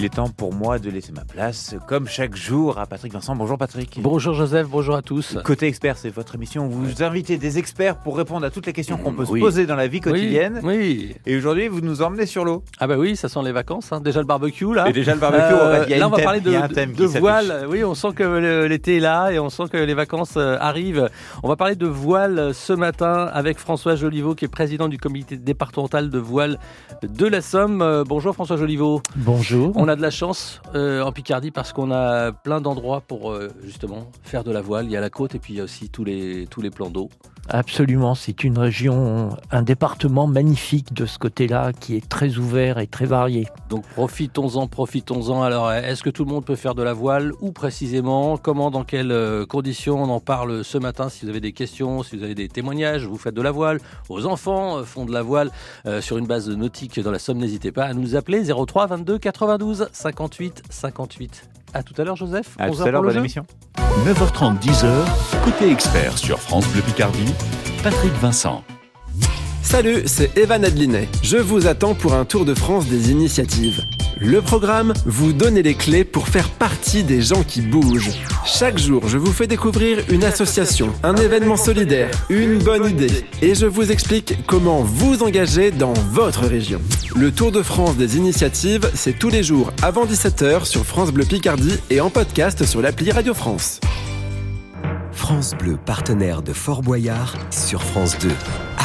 Il est temps pour moi de laisser ma place, comme chaque jour, à Patrick Vincent. Bonjour Patrick. Bonjour Joseph, bonjour à tous. Côté expert, c'est votre émission. Vous vous invitez des experts pour répondre à toutes les questions qu'on peut Oui. se poser dans la vie quotidienne. Oui. Et aujourd'hui, vous nous emmenez sur l'eau. Ah bah oui, ça sent les vacances. hein. Déjà le barbecue là. Et déjà le barbecue, Euh, il y a là, on va thème- parler de, un thème voile. Oui, on sent que l'été est là et on sent que les vacances euh, arrivent. On va parler de voile ce matin avec François Joliveau, qui est président du comité départemental de voile de la Somme. Euh, bonjour François Joliveau. Bonjour. On a de la chance euh, en Picardie parce qu'on a plein d'endroits pour euh, justement faire de la voile. Il y a la côte et puis il y a aussi tous les plans d'eau. Absolument, c'est une région, un département magnifique de ce côté-là qui est très ouvert et très varié. Donc profitons-en, profitons-en. Alors, est-ce que tout le monde peut faire de la voile ou précisément Comment, dans quelles euh, conditions On en parle ce matin. Si vous avez des questions, si vous avez des témoignages, vous faites de la voile, vos enfants euh, font de la voile euh, sur une base nautique dans la Somme, n'hésitez pas à nous appeler 03 22 92 58 58. À tout à l'heure, Joseph. À 11 tout heures à l'heure, bonne jeu. émission. 9h30, 10h, côté expert sur France Bleu Picardie, Patrick Vincent. Salut, c'est Evan Adlinet. Je vous attends pour un tour de France des initiatives. Le programme, vous donner les clés pour faire partie des gens qui bougent. Chaque jour, je vous fais découvrir une association, un événement solidaire, une bonne idée. Et je vous explique comment vous engager dans votre région. Le Tour de France des initiatives, c'est tous les jours avant 17h sur France Bleu Picardie et en podcast sur l'appli Radio France. France Bleu, partenaire de Fort Boyard, sur France 2.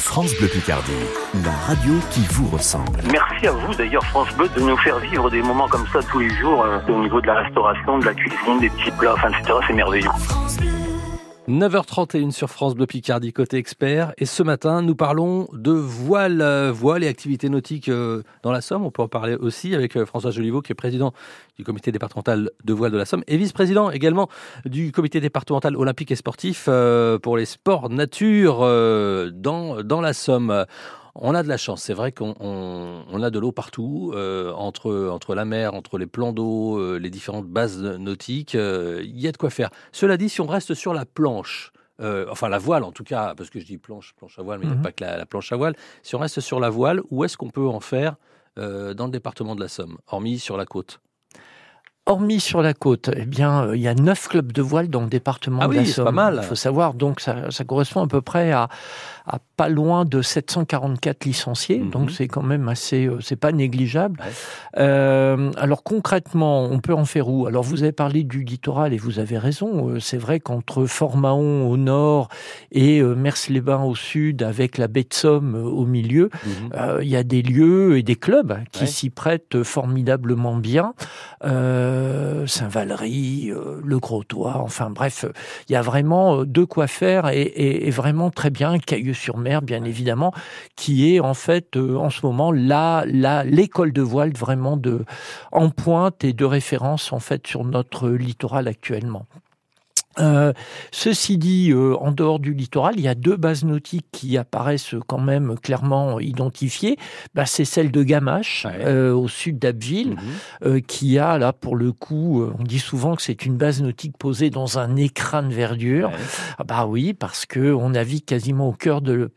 France Bleu Picardie, la radio qui vous ressemble. Merci à vous d'ailleurs France Bleu de nous faire vivre des moments comme ça tous les jours euh, au niveau de la restauration, de la cuisine, des petits plats, enfin etc. C'est merveilleux. 9h31 sur France Bleu Picardie côté expert et ce matin nous parlons de voile, voile et activités nautiques euh, dans la Somme. On peut en parler aussi avec euh, François Joliveau qui est président du comité départemental de voile de la Somme et vice-président également du comité départemental olympique et sportif euh, pour les sports nature dans la Somme. On a de la chance, c'est vrai qu'on on- on a de l'eau partout, euh, entre, entre la mer, entre les plans d'eau, euh, les différentes bases nautiques, euh, il y a de quoi faire. Cela dit, si on reste sur la planche, enfin la voile en tout cas, parce que je dis planche, planche à voile, mais il n'y Mhm. a pas que la, la planche à voile, si on reste sur la voile, où est-ce qu'on peut en faire dans le département de la Somme, hormis sur la côte? Hormis sur la côte, eh bien, euh, il y a neuf clubs de voile dans le département Ah de oui, la c'est Somme. pas mal. Il faut savoir, donc ça, ça correspond à peu près à, à pas loin de 744 licenciés, Mhm. donc c'est quand même assez, euh, c'est pas négligeable. Ouais. Euh, alors concrètement, on peut en faire où? Alors vous avez parlé du littoral et vous avez raison. C'est vrai qu'entre Fort-Mahon au nord et Mers-les-Bains au sud, avec la baie de Somme au milieu, euh, il y a des lieux et des clubs qui Ouais. s'y prêtent formidablement bien. Euh, Saint-Valery, euh, le Grostois, enfin bref, euh, il y a vraiment euh, de quoi faire et, et- et vraiment très bien. Cailleux-sur-Mer, bien évidemment, qui est en fait euh, en ce moment là, là l'école de voile vraiment de en pointe et de référence en fait sur notre littoral actuellement. Euh, ceci dit, euh, en dehors du littoral, il y a deux bases nautiques qui apparaissent quand même clairement identifiées. Bah, c'est celle de Gamache, Ouais. euh, au sud d'Abbeville, Mhm. euh, qui a là pour le coup, euh, on dit souvent que c'est une base nautique posée dans un écran de verdure. Ouais. Ah bah oui, parce que on navigue quasiment au cœur de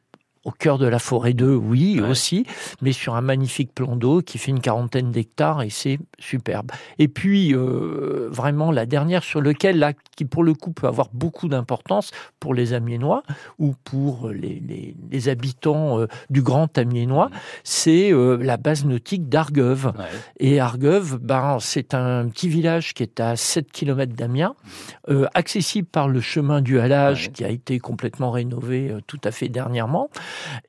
au cœur de la forêt 2, oui Ouais. aussi, mais sur un magnifique plan d'eau qui fait une quarantaine d'hectares et c'est superbe. Et puis euh, vraiment la dernière sur lequel là qui pour le coup peut avoir beaucoup d'importance pour les Amiénois ou pour les, les- les habitants euh, du Grand Amiénois, Mhm. c'est euh, la base nautique d'Argueuve. Ouais. Et Argueuve, ben, c'est un petit village qui est à 7 km d'Amiens, euh, accessible par le chemin du halage Ouais. qui a été complètement rénové euh, tout à fait dernièrement,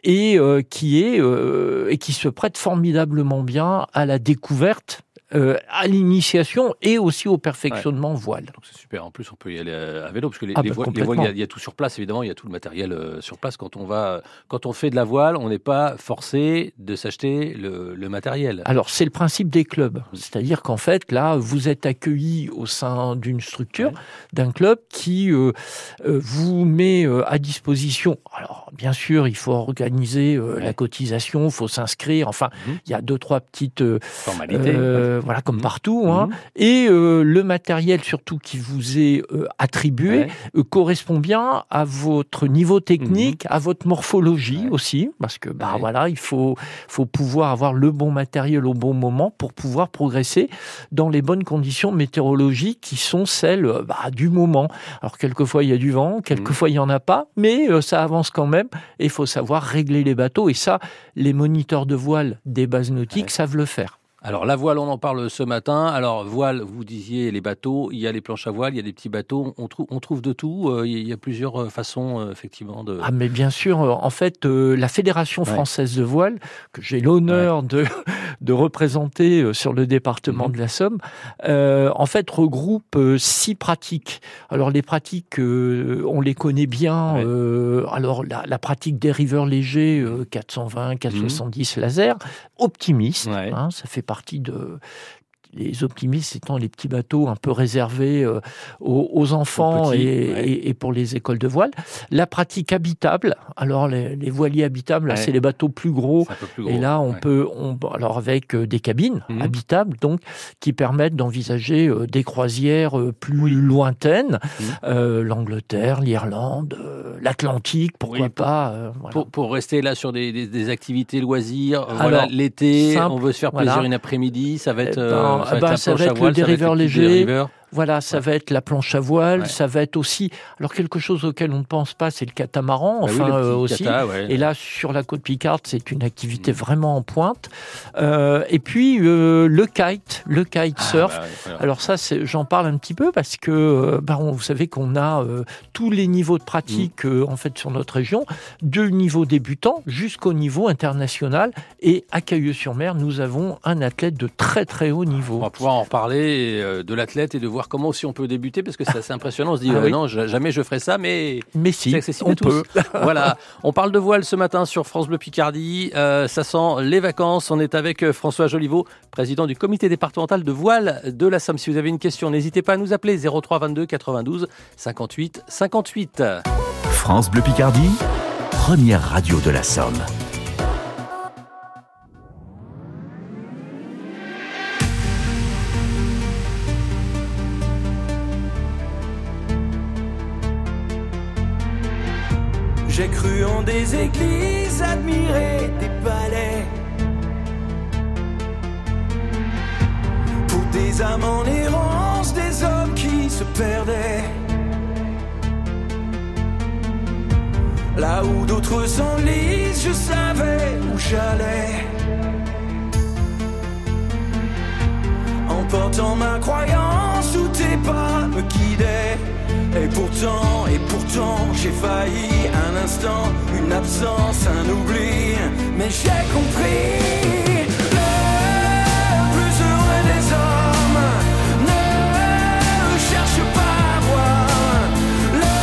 et euh, qui est euh, et qui se prête formidablement bien à la découverte euh, à l'initiation et aussi au perfectionnement voile. Donc c'est super. En plus, on peut y aller à vélo parce que les, Ah les bah, voiles, les complètement. voiles, il y a- il y, a tout sur place évidemment. Il y a tout le matériel euh, sur place. Quand on va, quand on fait de la voile, on n'est pas forcé de s'acheter le, le matériel. Alors, c'est le principe des clubs. C'est-à-dire qu'en fait, là, vous êtes accueilli au sein d'une structure, Ouais. d'un club qui euh, euh, vous met euh, à disposition. Alors, bien sûr, il faut organiser euh, Ouais. la cotisation, il faut s'inscrire. Enfin, Mhm. il y a deux, trois petites... euh, Formalité. euh, voilà, comme Mhm. partout. Hein. Mhm. Et euh, le matériel, surtout, qui vous est euh, attribué, Ouais. euh, correspond bien à votre niveau technique, à votre morphologie Mhm. Ouais. aussi, parce que bah Ouais. voilà, il faut faut pouvoir avoir le bon matériel au bon moment pour pouvoir progresser dans les bonnes conditions météorologiques qui sont celles bah, du moment. Alors quelquefois il y a du vent, quelquefois il y en a pas, mais euh, ça avance quand même et il faut savoir régler les bateaux et ça les moniteurs de voile des bases nautiques savent le faire. Alors la voile, on en parle ce matin. Alors voile, vous disiez les bateaux. Il y a les planches à voile, il y a des petits bateaux. On, trouve, on trouve de tout. Euh, Il y a plusieurs euh, façons euh, effectivement de. Ah mais bien sûr, en fait, euh, la Fédération Ouais. française de voile, que j'ai l'honneur de, de représenter sur le département Mhm. de la Somme, en fait regroupe six pratiques. Alors les pratiques, on les connaît bien. Ouais. alors la, la pratique des riveurs légers, euh, 420, 470 laser, optimiste, hein, ça fait partie de les optimistes étant les petits bateaux un peu réservés euh, aux, aux enfants petits, et, ouais. et- et pour les écoles de voile. La pratique habitable, alors les, les voiliers habitables, là c'est les bateaux plus gros. Plus. Et là, on Ouais. peut, on, alors avec euh, des cabines Mhm. habitables, donc qui permettent d'envisager euh, des croisières plus lointaines, Mhm. euh, l'Angleterre, l'Irlande, l'Atlantique, pourquoi Oui, pour- pas. euh, voilà. Pour, pour rester là sur des, des- des activités loisirs, voilà, l'été, on veut se faire voilà. plaisir une après-midi, ça va être, Eh ça va eh ben, la ça va à être le ça va être dériveur les petits léger. Voilà, ça va être la planche à voile, Ouais. ça va être aussi. Alors quelque chose auquel on ne pense pas, c'est le catamaran, Ah oui, enfin euh, aussi. cata, ouais. Et là, sur la côte Picarde, c'est une activité Mm. vraiment en pointe. Euh, et puis euh, le kite, le kite Ah, surf. bah. Alors ça, c'est- j'en parle un petit peu parce que, bah, on- vous savez qu'on a tous les niveaux de pratique Mm. en fait sur notre région, du niveau débutant jusqu'au niveau international. Et à Cailleux-sur-Mer, nous avons un athlète de très très haut On niveau. va pouvoir en reparler euh, de l'athlète et de voir comment aussi on peut débuter parce que c'est assez impressionnant. On se dit Ah euh, oui. non, ja- jamais je ferai ça, mais Mais si, c'est accessible on à tous. peut. voilà, on parle de voile ce matin sur France Bleu Picardie. Euh, ça sent les vacances. On est avec euh, François Joliveau, président du comité départemental de voile de la Somme. Si vous avez une question, n'hésitez pas à nous appeler 03 22 92 58 58. France Bleu Picardie, première radio de la Somme. Des églises, admiré des palais. Pour des âmes en errance, des hommes qui se perdaient. Là où d'autres s'enlisent, je savais où j'allais. En portant ma croyance où tes pas me guidaient. Et pourtant, et pourtant, j'ai failli un instant, une absence, un oubli. Mais j'ai compris. Le plus heureux des hommes ne cherche pas à voir. Le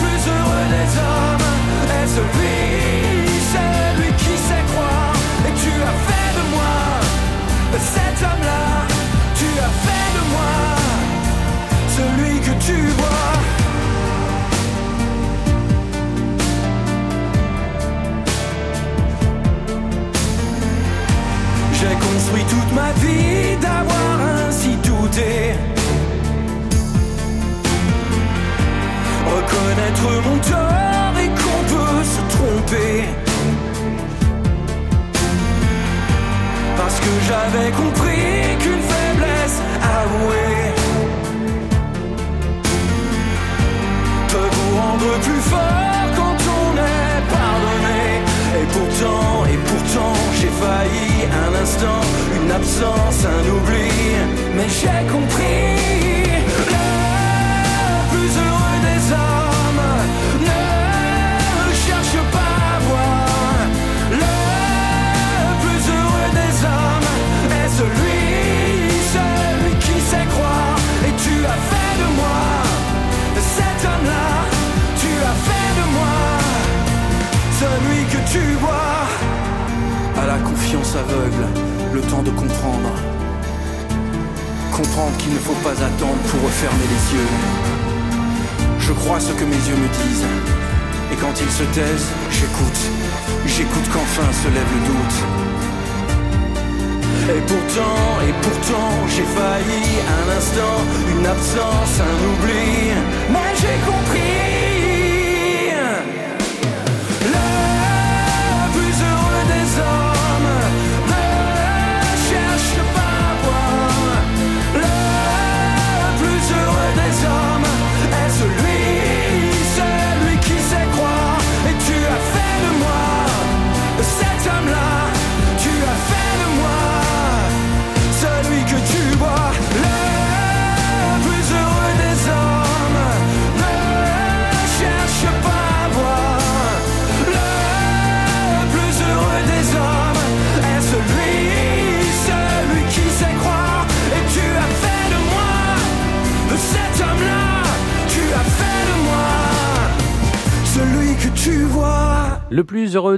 plus heureux des hommes est celui, celui qui sait croire. Et tu as fait de moi cet homme-là. Tu as fait de moi celui que tu vois. Mon tort et qu'on peut se tromper. Parce que j'avais compris qu'une faiblesse avouée peut vous rendre plus fort quand on est pardonné. Et pourtant, et pourtant, j'ai failli un instant, une absence, un oubli. Mais j'ai compris. Crois ce que mes yeux me disent. Et quand ils se taisent, j'écoute. J'écoute qu'enfin se lève le doute. Et pourtant, et pourtant, j'ai failli un instant, une absence, un oubli. Mais j'ai compris.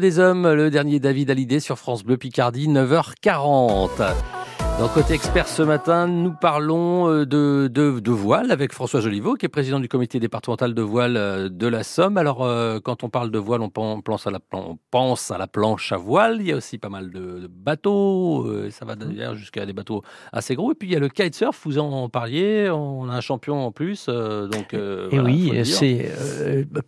Des hommes, le dernier David Hallyday sur France Bleu Picardie, 9h40. Dans Côté Expert ce matin, nous parlons euh, de, de, de voile avec François Joliveau, qui est président du comité départemental de voile euh, de la Somme. Alors, euh, quand on parle de voile, on pen- pense à la, plan- on pense à la planche à voile. Il y a aussi pas mal de, de bateaux. euh, ça va d'ailleurs jusqu'à des bateaux assez gros. Et puis, il y a le kitesurf, vous en parliez. On a un champion en plus. euh, donc, Et voilà, oui, c'est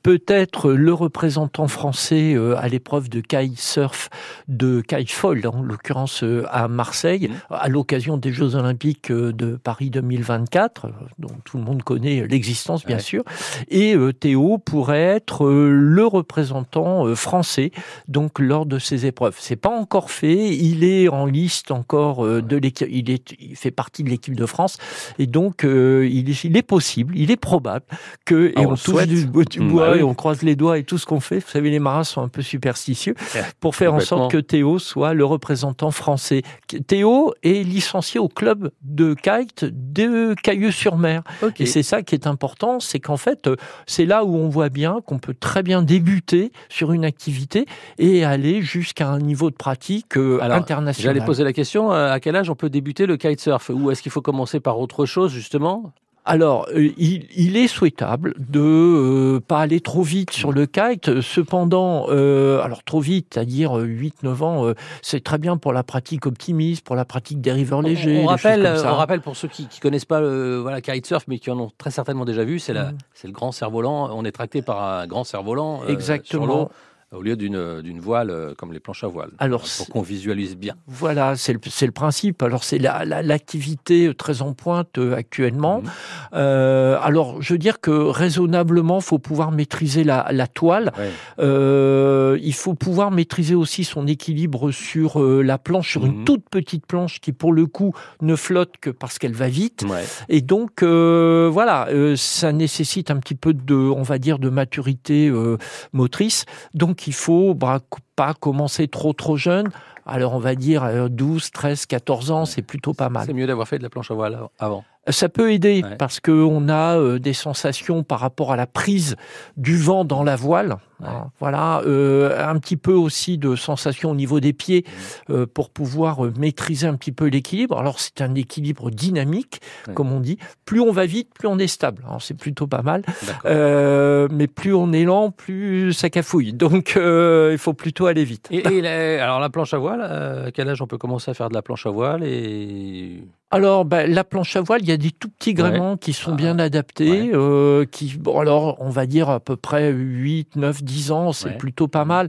peut-être le représentant français à l'épreuve de kitesurf de kitefall, en l'occurrence à Marseille, Mmh. à l'occasion des Jeux Olympiques euh, de Paris 2024, euh, dont tout le monde connaît l'existence bien Ouais. sûr. Et euh, Théo pourrait être euh, le représentant français donc lors de ces épreuves. C'est pas encore fait. Il est en liste encore de l'équipe. Il est, il fait partie de l'équipe de France et donc euh, il, est, il est possible, il est probable que Ah, et on on, touche du, bois- Mm, bah oui. on croise les doigts et tout ce qu'on fait. Vous savez, les marins sont un peu superstitieux pour faire en sorte que Théo soit le représentant français. Théo est licencié au club de kite de Cailleux-sur-Mer. Et c'est ça qui est important, c'est qu'en fait, euh, c'est là où on voit bien qu'on peut très bien débuter sur une activité et aller jusqu'à un niveau de pratique euh, Alors, international. J'allais poser la question, euh, à quel âge on peut débuter le kitesurf? Ou est-ce qu'il faut commencer par autre chose, justement? Alors, euh, il, il est souhaitable de euh, pas aller trop vite sur le kite. Cependant, euh, alors trop vite, c'est-à-dire 8-9 ans, euh, c'est très bien pour la pratique optimiste, pour la pratique des rivers légers. on, rappelle, choses comme ça. on rappelle pour ceux qui ne connaissent pas le voilà, kitesurf, mais qui en ont très certainement déjà vu, c'est la- Mm. c'est le grand cerf-volant. On est tracté par un grand cerf-volant euh, Exactement. sur au lieu d'une voile euh, comme les planches à voile. Alors, pour qu'on visualise bien. Voilà, c'est le, le principe. Alors, c'est la- la- l'activité très en pointe euh, actuellement. Mhm. Euh, alors, je veux dire que raisonnablement, faut pouvoir maîtriser la, la toile. Ouais. Euh, il faut pouvoir maîtriser aussi son équilibre sur la planche, sur Mhm. une toute petite planche qui, pour le coup, ne flotte que parce qu'elle va vite. Ouais. Et donc, voilà, ça nécessite un petit peu de, on va dire, de maturité motrice. Donc, il faut pas commencer trop trop jeune. Alors, on va dire euh, 12, 13, 14 ans, c'est plutôt pas mal. C'est mieux d'avoir fait de la planche à voile avant. Ça peut aider Ouais. parce que on a euh, des sensations par rapport à la prise du vent dans la voile. Ouais. Hein, Voilà, euh, un petit peu aussi de sensations au niveau des pieds Mmh. euh, pour pouvoir euh, maîtriser un petit peu l'équilibre. Alors c'est un équilibre dynamique, Ouais. comme on dit. Plus on va vite, plus on est stable. Alors c'est plutôt pas mal. Mais plus on est lent, plus ça cafouille. Donc il faut plutôt aller vite. Et, et la- alors la planche à voile, à quel âge on peut commencer à faire de la planche à voile et Alors, ben, la planche à voile, il y a des tout petits gréements qui sont Ah, bien adaptés, ouais. euh, qui, bon, alors, on va dire à peu près 8, 9, 10 ans, c'est Ouais. plutôt pas mal.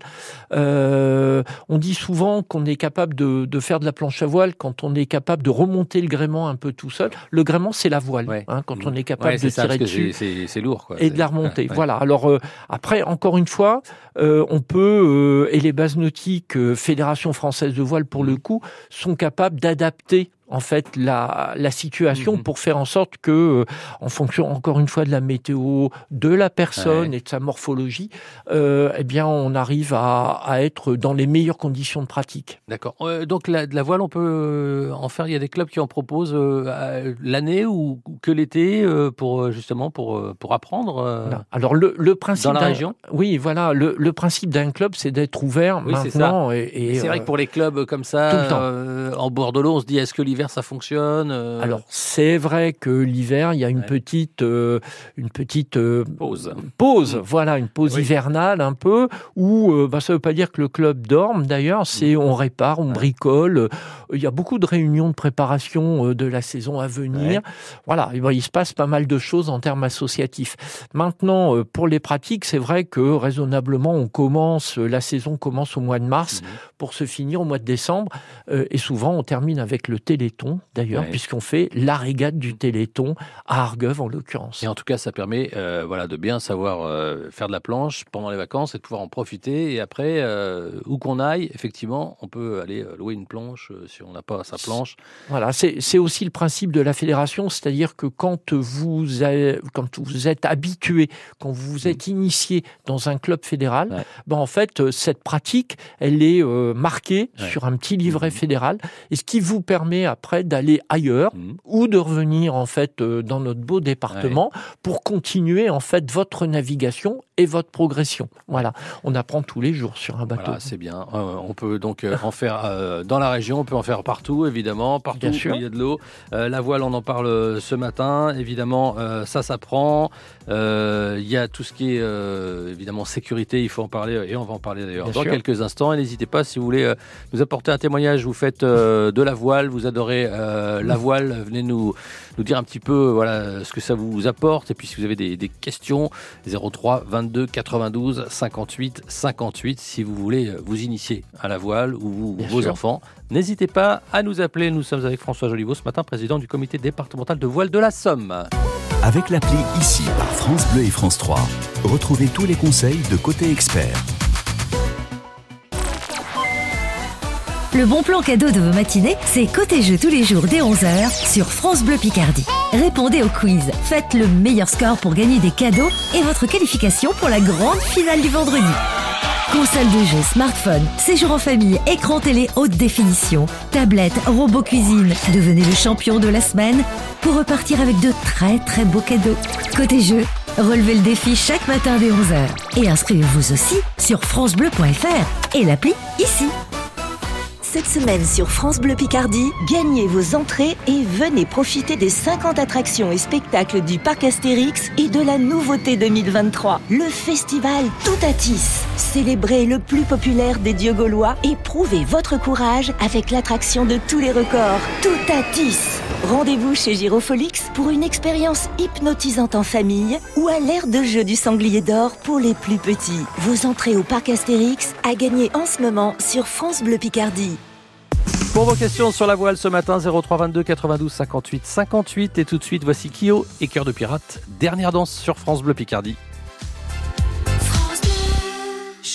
Euh, on dit souvent qu'on est capable de, de faire de la planche à voile quand on est capable de remonter le gréement un peu tout seul. Le gréement, c'est la voile, hein, quand on est capable de ça, tirer dessus c'est- lourd. Quoi. et de la remonter. Voilà. Alors euh, après, encore une fois, euh, on peut euh, et les bases nautiques, euh, Fédération française de voile pour le coup, sont capables d'adapter en fait la, la situation Mhm. pour faire en sorte que, euh, en fonction encore une fois de la météo, de la personne Ouais. et de sa morphologie, euh, eh bien on arrive à, à être dans les meilleures conditions de pratique. D'accord. Euh, donc la, de la voile, on peut en faire. Il y a des clubs qui en proposent euh, l'année ou, que l'été pour justement pour pour apprendre. Alors le, le principe Dans la région? Oui, voilà, le, le principe d'un club, c'est d'être ouvert Oui, c'est maintenant. Et, et, C'est vrai que pour les clubs comme ça, tout le temps. en bord de l'eau, on se dit est-ce que l'hiver ça fonctionne euh, Alors c'est vrai que l'hiver, il y a une Ouais. petite, euh, une petite euh, Pause. Pause, Mm. voilà, une pause Oui. hivernale un peu, où bah, ça ne veut pas dire que le club dorme d'ailleurs, c'est on répare, on Mm. Ouais. bricole. Il y a beaucoup de réunions de préparation de la saison à venir. Voilà, et ben, il se passe pas mal de choses en termes associatifs. Maintenant, pour les pratiques, c'est vrai que raisonnablement, on commence, la saison commence au mois de mars Mhm. pour se finir au mois de décembre. Et souvent, on termine avec le Téléthon, d'ailleurs, Ouais. puisqu'on fait la régate du Téléthon à Argueuvre, en l'occurrence. Et en tout cas, ça permet euh, voilà, de bien savoir euh, faire de la planche pendant les vacances et de pouvoir en profiter. Et après, euh, où qu'on aille, effectivement, on peut aller louer une planche si on n'a pas sa planche. Voilà, c'est aussi le principe de la fédération, c'est-à-dire que quand vous, avez- quand vous êtes habitué, quand vous êtes initié dans un club fédéral, Mm. Ouais. ben en fait, cette pratique, elle est marquée Ouais. sur un petit livret Mhm. fédéral, et ce qui vous permet après d'aller ailleurs Mhm. ou de revenir en fait euh, dans notre beau département pour continuer en fait votre navigation et votre progression. Voilà, on apprend tous les jours sur un bateau. Voilà, c'est bien. Euh, on peut donc euh, en faire euh, dans la région, on peut en faire partout, évidemment, partout Bien où sûr. il y a de l'eau. Euh, la voile, on en parle ce matin. Évidemment, ça s'apprend. Il y a tout ce qui est évidemment sécurité, il faut en parler et on va en parler d'ailleurs dans sûr. quelques instants. Et n'hésitez pas si vous voulez nous apporter un témoignage. Vous faites de la voile, vous adorez la voile. Venez nous nous dire un petit peu voilà ce que ça vous apporte et puis si vous avez des, des questions 03 22 92 58 58 si vous voulez euh, vous initier à la voile ou vous- vos sûr. enfants n'hésitez pas à nous appeler nous sommes avec François Joliveau ce matin président du comité départemental de voile de la Somme Avec l'appli Ici par France Bleu et France 3, retrouvez tous les conseils de Côté Expert. Le bon plan cadeau de vos matinées, c'est côté jeu tous les jours dès 11h sur France Bleu Picardie. Répondez au quiz, faites le meilleur score pour gagner des cadeaux et votre qualification pour la grande finale du vendredi. Console de jeu, smartphone, séjour en famille, écran télé haute définition, tablette, robot cuisine, devenez le champion de la semaine pour repartir avec de très très beaux cadeaux. Côté jeu, relevez le défi chaque matin dès 11h et inscrivez-vous aussi sur francebleu.fr et l'appli ici. Cette semaine sur France Bleu Picardie, gagnez vos entrées et venez profiter des 50 attractions et spectacles du parc Astérix et de la nouveauté 2023, le festival Toutatis. Célébrez le plus populaire des dieux gaulois et prouvez votre courage avec l'attraction de tous les records, Toutatis. Rendez-vous chez Girofolix pour une expérience hypnotisante en famille ou à l'ère de jeu du sanglier d'or pour les plus petits. Vos entrées au parc Astérix à gagner en ce moment sur France Bleu Picardie. pour vos questions sur la voile ce matin 03 22 92 58 58 et tout de suite voici Kyo et Cœur de Pirate dernière danse sur France Bleu Picardie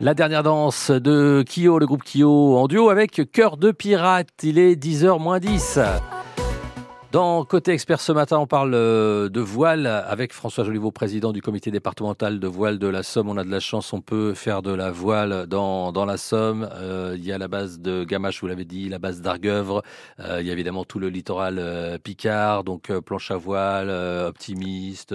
La dernière danse de Kyo, le groupe Kyo, en duo avec Cœur de Pirate. Il est 10h moins 10. Dans Côté Expert ce matin, on parle euh, de voile avec François Joliveau, président du comité départemental de voile de la Somme. On a de la chance, on peut faire de la voile dans, dans la Somme. Euh, il y a la base de Gamache, vous l'avez dit, la base d'Argueuvre. Euh, il y a évidemment tout le littoral euh, Picard, donc planche à voile, optimiste,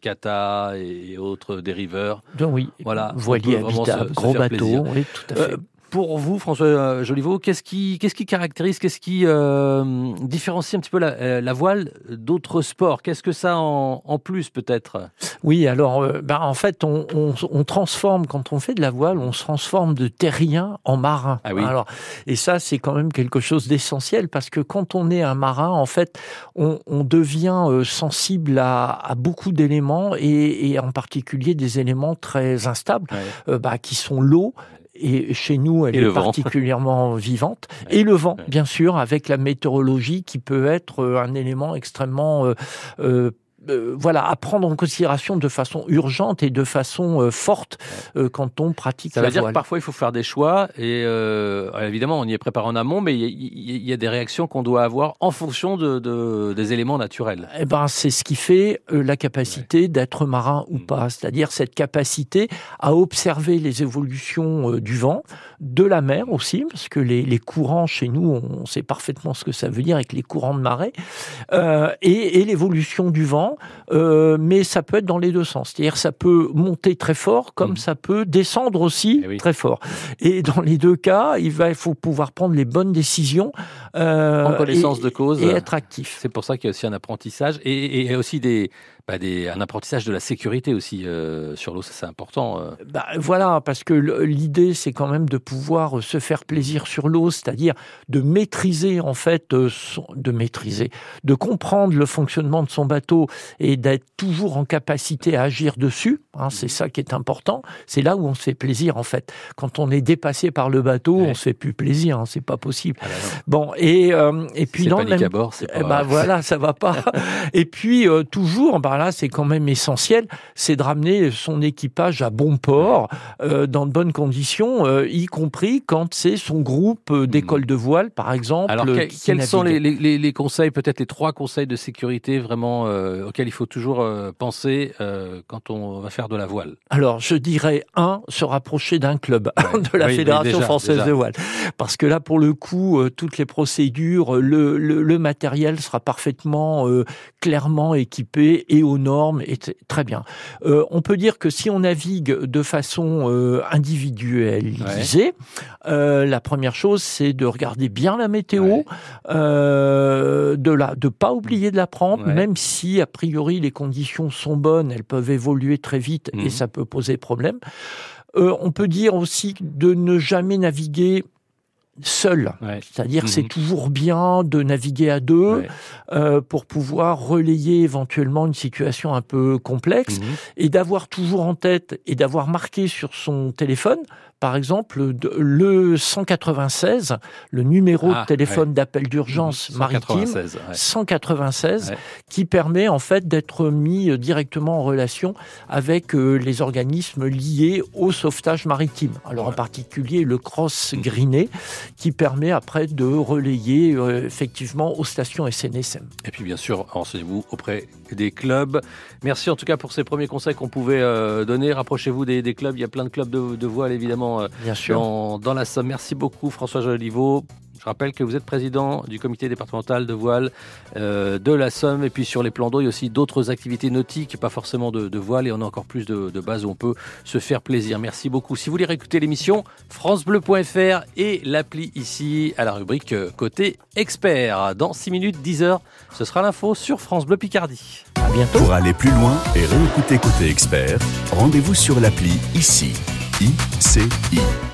cata et, et autres dériveurs. Donc oui, Voilà, voilier habitable, gros bateau, plaisir. oui, tout à fait. Pour vous, François euh, Joliveau, qu'est-ce qui, qu'est-ce qui caractérise, qu'est-ce qui euh, différencie un petit peu la, euh, la voile d'autres sports? Qu'est-ce que ça en, en plus peut-être? Oui, alors, euh, ben, en fait, on, on, on transforme, quand on fait de la voile, on se transforme de terrien en marin. Ah oui. Alors, et ça, c'est quand même quelque chose d'essentiel parce que quand on est un marin, en fait, on, on devient sensible à, à beaucoup d'éléments et, et en particulier des éléments très instables euh, bah, qui sont l'eau. Et chez nous, elle Et est particulièrement vivante. Et le vent, bien sûr, avec la météorologie qui peut être euh, un élément extrêmement euh, euh, euh, voilà, à prendre en considération de façon urgente et de façon euh, forte euh, quand on pratique Ça la veut dire que parfois il faut faire des choix et évidemment on y est préparé en amont, mais il y, a- il y a des réactions qu'on doit avoir en fonction de, de- des éléments naturels. Eh ben, c'est ce qui fait la capacité d'être marin Mm. ou pas, c'est-à-dire cette capacité à observer les évolutions du vent, de la mer aussi, parce que les, les courants chez nous, on sait parfaitement ce que ça veut dire avec les courants de marée, et, et l'évolution du vent, euh, mais ça peut être dans les deux sens, c'est-à-dire ça peut monter très fort, comme ça peut descendre aussi très fort. Et dans les deux cas, il va, il faut pouvoir prendre les bonnes décisions euh, en connaissance et- de cause. et être actif. C'est pour ça qu'il y a aussi un apprentissage et, et- et aussi des, bah, des, un apprentissage de la sécurité aussi euh, sur l'eau, ça c'est important. euh. Bah, voilà, parce que l'idée, c'est quand même de pouvoir se faire plaisir sur l'eau, c'est-à-dire de maîtriser, en fait, euh, son- de maîtriser, de comprendre le fonctionnement de son bateau et d'être toujours en capacité à agir dessus. hein, c'est ça qui est important. C'est là où on se fait plaisir, en fait. Quand on est dépassé par le bateau, on se fait plus plaisir. Hein, c'est pas possible. bon, et, euh, et puis dans le même... à bord, c'est Eh pas- ben, voilà, ça va pas. Et puis euh, toujours, ben là, c'est quand même essentiel, c'est de ramener son équipage à bon port, euh, dans de bonnes conditions, euh, y compris quand c'est son groupe euh, d'école de voile, par exemple. Alors, que- qui quels sont les, conseils, peut-être les trois conseils de sécurité vraiment euh, auxquels il faut toujours penser quand on va faire de la voile? Alors, je dirais un, se rapprocher d'un club de la Oui, oui, Fédération déjà, française déjà. de voile, parce que là, pour le coup, toutes les procédures, le, le, le matériel sera parfaitement clairement équipé et aux normes, et très bien. Euh, on peut dire que si on navigue de façon euh, individualisée, euh, la première chose, c'est de regarder bien la météo, de la, de pas oublier de la prendre, Ouais. même si a priori les conditions sont bonnes, elles peuvent évoluer très vite Mhm. et ça peut poser problème. Euh, on peut dire aussi de ne jamais naviguer seul. C'est-à-dire Mhm. c'est toujours bien de naviguer à deux euh, pour pouvoir relayer éventuellement une situation un peu complexe Mhm. et d'avoir toujours en tête et d'avoir marqué sur son téléphone Par exemple, le 196, le numéro Ah, de téléphone ouais. d'appel d'urgence maritime, 196, ouais. 196, Ouais. qui permet en fait d'être mis euh, directement en relation avec euh, les organismes liés au sauvetage maritime. Alors en particulier le cross greené, qui permet après de relayer euh, effectivement aux stations SNSM. Et puis bien sûr, renseignez-vous auprès des clubs. Merci en tout cas pour ces premiers conseils qu'on pouvait euh, donner. Rapprochez-vous des, des clubs. Il y a plein de clubs de, de voile évidemment euh, Bien sûr. dans, dans la Somme. Merci beaucoup François Joliveau. Je rappelle que vous êtes président du comité départemental de voile euh, de la Somme. Et puis sur les plans d'eau, il y a aussi d'autres activités nautiques, pas forcément de, de voile. Et on a encore plus de, de bases où on peut se faire plaisir. Merci beaucoup. Si vous voulez réécouter l'émission, francebleu.fr et l'appli ici à la rubrique euh, côté expert. Dans 6 minutes, 10 heures, ce sera l'info sur France Bleu Picardie. À bientôt. Pour aller plus loin et réécouter Côté Expert, rendez-vous sur l'appli ICI. ICI.